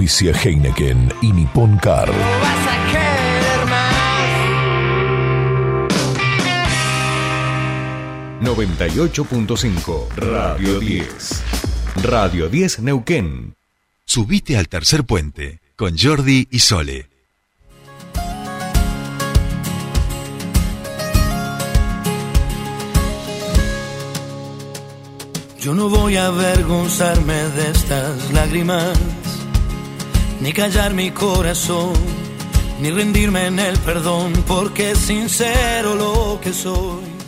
Auspicia Heineken y Nippon Car. 98.5 Radio 10. Radio 10 Neuquén. Subite al tercer puente con Jordi y Sole. Yo no voy a avergonzarme de estas lágrimas, ni callar mi corazón, ni rendirme en el perdón, porque es sincero lo que soy.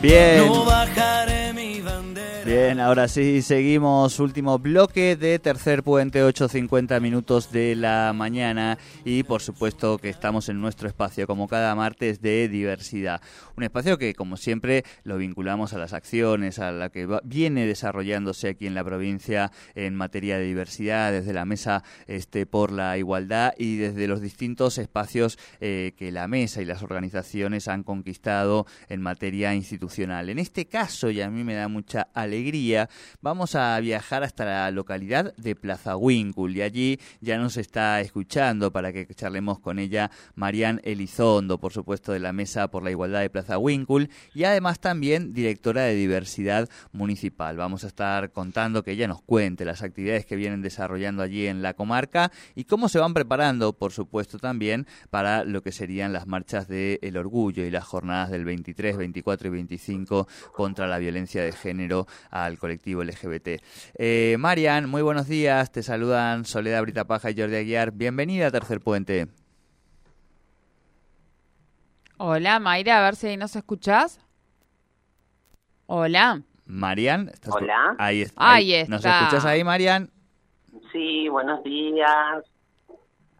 Bien. No bajaré mi bandera. Bien, ahora sí, seguimos. Último bloque de tercer puente, 8.50 minutos de la mañana. Y por supuesto que estamos en nuestro espacio, como cada martes, de diversidad. Un espacio que, como siempre, lo vinculamos a las acciones, a la que viene desarrollándose aquí en la provincia en materia de diversidad, desde la Mesa este, por la Igualdad y desde los distintos espacios eh, que la Mesa y las organizaciones han conquistado en materia institucional. En este caso, y a mí me da mucha alegría, vamos a viajar hasta la localidad de Plaza Winkul y allí ya nos está escuchando para que charlemos con ella Marian Elizondo, por supuesto, de la Mesa por la Igualdad de Plaza Winkul y además también directora de diversidad municipal. Vamos a estar contando que ella nos cuente las actividades que vienen desarrollando allí en la comarca y cómo se van preparando, por supuesto, también para lo que serían las marchas del orgullo y las jornadas del 23, 24 y 25 contra la violencia de género al colectivo LGBT. Eh, Marian, muy buenos días. Te saludan Soledad Britapaja y Jordi Aguiar. Bienvenida a Tercer Puente. Hola, Mayra, a ver si ahí nos escuchás. Hola. Marian, ¿estás Hola. Ahí, Ahí ¿Nos está. escuchás ahí, Marian? Sí, buenos días.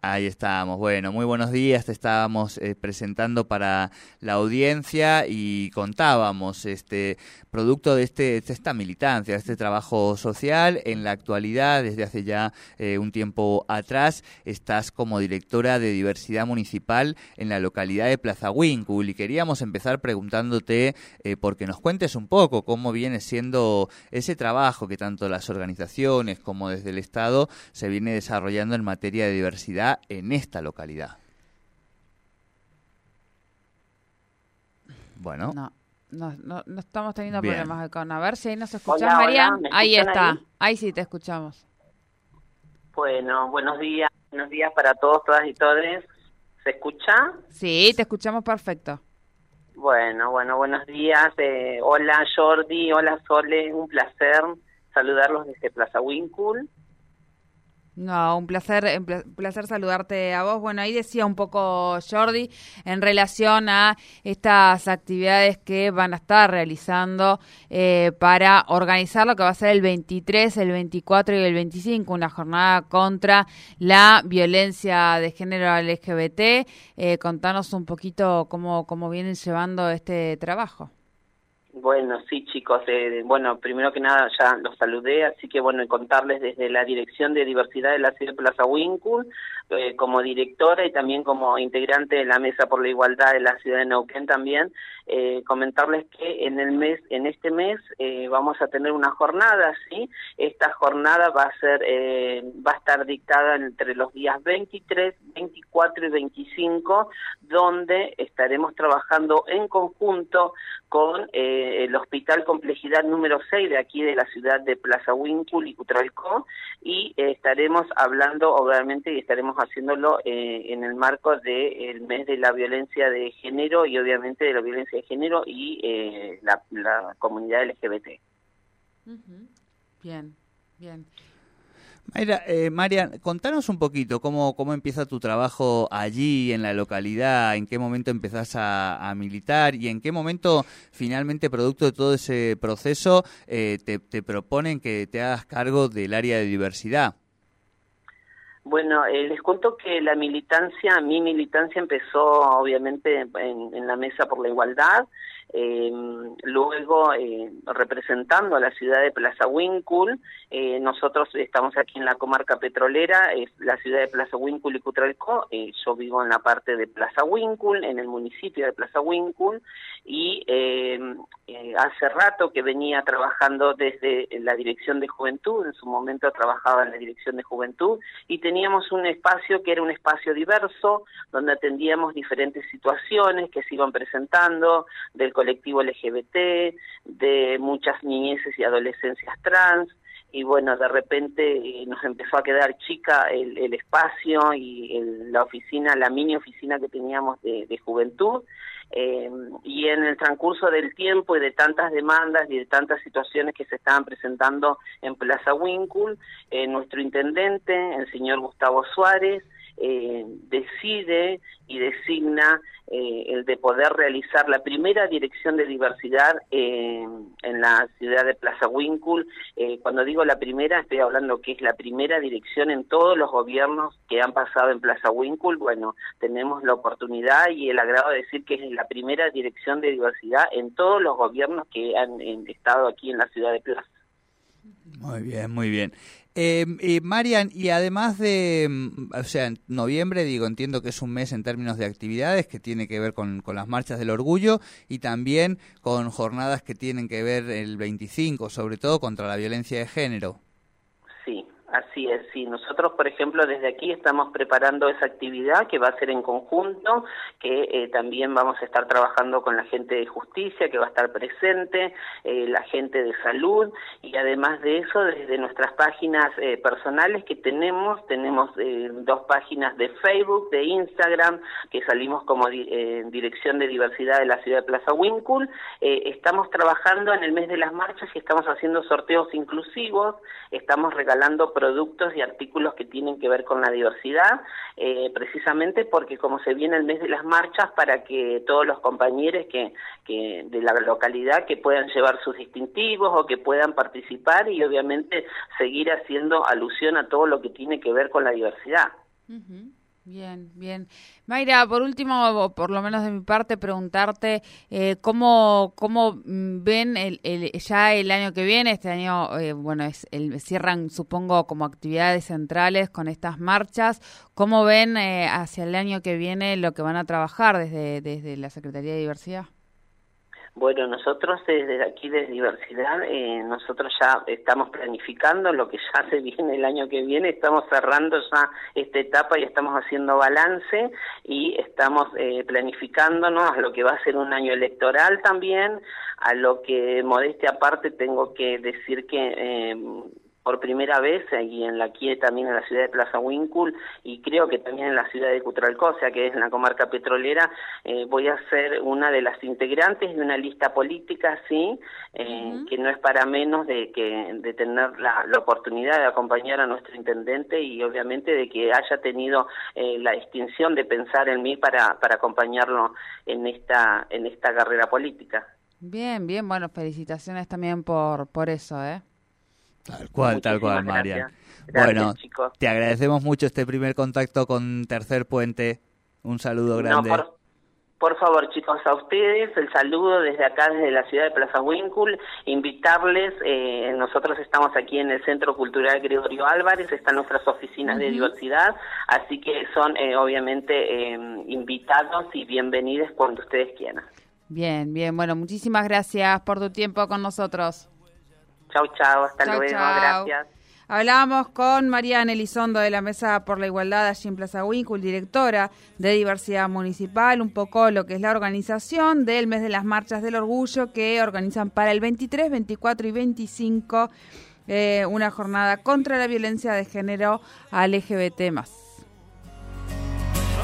Ahí estamos. Bueno, muy buenos días. Te estábamos eh, presentando para la audiencia y contábamos, este, producto de, este, de esta militancia, de este trabajo social. En la actualidad, desde hace ya eh, un tiempo atrás, estás como directora de diversidad municipal en la localidad de Plaza Winkul y queríamos empezar preguntándote eh, porque nos cuentes un poco cómo viene siendo ese trabajo que tanto las organizaciones como desde el Estado se viene desarrollando en materia de diversidad en esta localidad. Bueno, No, no, no, no estamos teniendo Bien. problemas con. A ver si ahí nos escuchás, Hola. ¿me ahí está. ahí? Ahí? sí te escuchamos. Bueno, buenos días. Buenos días para todos, todas y todes. ¿Se escucha? Sí, te escuchamos perfecto. Bueno, bueno, buenos días. Eh, hola Jordi, hola Sole, un placer saludarlos desde Plaza Winkul. No, un placer, un pla- placer saludarte a vos. Bueno, ahí decía un poco Jordi en relación a estas actividades que van a estar realizando eh, para organizar lo que va a ser el 23, el 24 y el 25, una jornada contra la violencia de género LGBT. Eh, contanos un poquito cómo, cómo vienen llevando este trabajo. Bueno, sí, chicos. eh, bueno, primero que nada ya los saludé, así que bueno, contarles desde la Dirección de Diversidad de la Ciudad de Plaza eh, como directora y también como integrante de la Mesa por la Igualdad de la Ciudad de Neuquén también, eh, comentarles que en el mes, en este mes eh, vamos a tener una jornada, sí. Esta jornada va a ser, eh, va a estar dictada entre los días 23, 24 y 25, donde estaremos trabajando en conjunto con eh, el Hospital Complejidad número 6 de aquí de la ciudad de Plaza Winkul y Cutralcó y eh, estaremos hablando obviamente y estaremos haciéndolo eh, en el marco del mes de la violencia de género y obviamente de la violencia de género y eh, la, la comunidad LGBT. Bien, bien. Mayra, eh, Marian, contanos un poquito cómo, cómo empieza tu trabajo allí en la localidad, en qué momento empezás a, a militar y en qué momento finalmente, producto de todo ese proceso, eh, te, te proponen que te hagas cargo del área de diversidad. Bueno, eh, les cuento que la militancia, mi militancia empezó obviamente en, en la Mesa por la Igualdad. Luego, eh, representando a la ciudad de Plaza Wincul, eh, nosotros estamos aquí en la comarca petrolera, la ciudad de Plaza Wincul y Cutralcó, eh, yo vivo en la parte de Plaza Wincul, en el municipio de Plaza Wincul, y hace rato que venía trabajando desde la Dirección de Juventud, en su momento trabajaba en la Dirección de Juventud, y teníamos un espacio que era un espacio diverso, donde atendíamos diferentes situaciones que se iban presentando del colectivo LGBT, de muchas niñeces y adolescencias trans, y bueno, de repente eh, nos empezó a quedar chica el, el espacio y el, la oficina, la mini oficina que teníamos de, juventud, eh, y en el transcurso del tiempo y de tantas demandas y de tantas situaciones que se estaban presentando en Plaza Wincul, eh, nuestro intendente, el señor Gustavo Suárez, eh, decide y designa eh, el de poder realizar la primera dirección de diversidad en la ciudad de Plaza Wincul. Eh, cuando digo la primera, estoy hablando que es la primera dirección en todos los gobiernos que han pasado en Plaza Wincul. Bueno, tenemos la oportunidad y el agrado de decir que es la primera dirección de diversidad en todos los gobiernos que han en, estado aquí en la ciudad de Plaza. Muy bien, muy bien. Eh, Marian, y además de, mm, o sea, en noviembre, digo, entiendo que es un mes en términos de actividades que tiene que ver con, con las marchas del orgullo y también con jornadas que tienen que ver el 25, sobre todo contra la violencia de género. Sí, Así es, sí. Nosotros, por ejemplo, desde aquí estamos preparando esa actividad que va a ser en conjunto, que eh, también vamos a estar trabajando con la gente de justicia, que va a estar presente, eh, la gente de salud, y además de eso, desde nuestras páginas eh, personales que tenemos, tenemos eh, dos páginas de Facebook, de Instagram, que salimos como di Dirección de Diversidad de la Ciudad de Plaza Wincul. Estamos trabajando en el mes de las marchas y estamos haciendo sorteos inclusivos, estamos regalando productos y artículos que tienen que ver con la diversidad, eh, precisamente porque como se viene el mes de las marchas, para que todos los compañeros que, que de la localidad que puedan llevar sus distintivos o que puedan participar y obviamente seguir haciendo alusión a todo lo que tiene que ver con la diversidad. Bien, bien. Mayra, por último, por lo menos de mi parte, preguntarte eh, cómo, cómo ven el, el, ya el año que viene, este año, eh, bueno, es el, cierran, supongo, como actividades centrales con estas marchas, ¿cómo ven eh, hacia el año que viene lo que van a trabajar desde, desde la Secretaría de Diversidad? Bueno, nosotros desde aquí de diversidad, eh, nosotros ya estamos planificando lo que ya se viene el año que viene, estamos cerrando ya esta etapa y estamos haciendo balance y estamos eh, planificándonos a lo que va a ser un año electoral también, a lo que modestia aparte tengo que decir que eh, por primera vez y en la aquí también en la ciudad de Plaza Wincul y creo que también en la ciudad de Cutralcó, o sea que es en la comarca petrolera, eh, voy a ser una de las integrantes de una lista política, sí, eh, uh -huh. que no es para menos de que de tener la, la, oportunidad de acompañar a nuestro intendente y obviamente de que haya tenido eh, la distinción de pensar en mí para, para acompañarlo en esta en esta carrera política. Bien, bien, bueno, felicitaciones también por por eso, ¿eh? Tal cual, tal cual, Marian. bueno, chicos. te agradecemos mucho este primer contacto con Tercer Puente. Un saludo grande. No, por, por, favor, chicos, a ustedes el saludo desde acá, desde la ciudad de Plaza Wincul. Invitarles, eh, nosotros estamos aquí en el Centro Cultural Gregorio Álvarez, están nuestras oficinas uh -huh. de diversidad, así que son eh, obviamente eh, invitados y bienvenidos cuando ustedes quieran. Bien, bien, bueno, muchísimas gracias por tu tiempo con nosotros. Chau, chau, hasta chau, luego, chau. gracias. Hablábamos con Mariana Elizondo de la Mesa por la Igualdad allí en Plaza Wincul, directora de Diversidad Municipal, un poco lo que es la organización del mes de las marchas del orgullo que organizan para el 23, 24 y 25 eh, una jornada contra la violencia de género al LGBT+.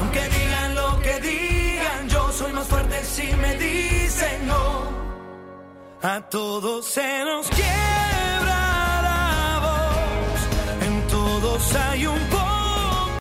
Aunque digan lo que digan, yo soy más fuerte si me dicen no. A todos se nos quiere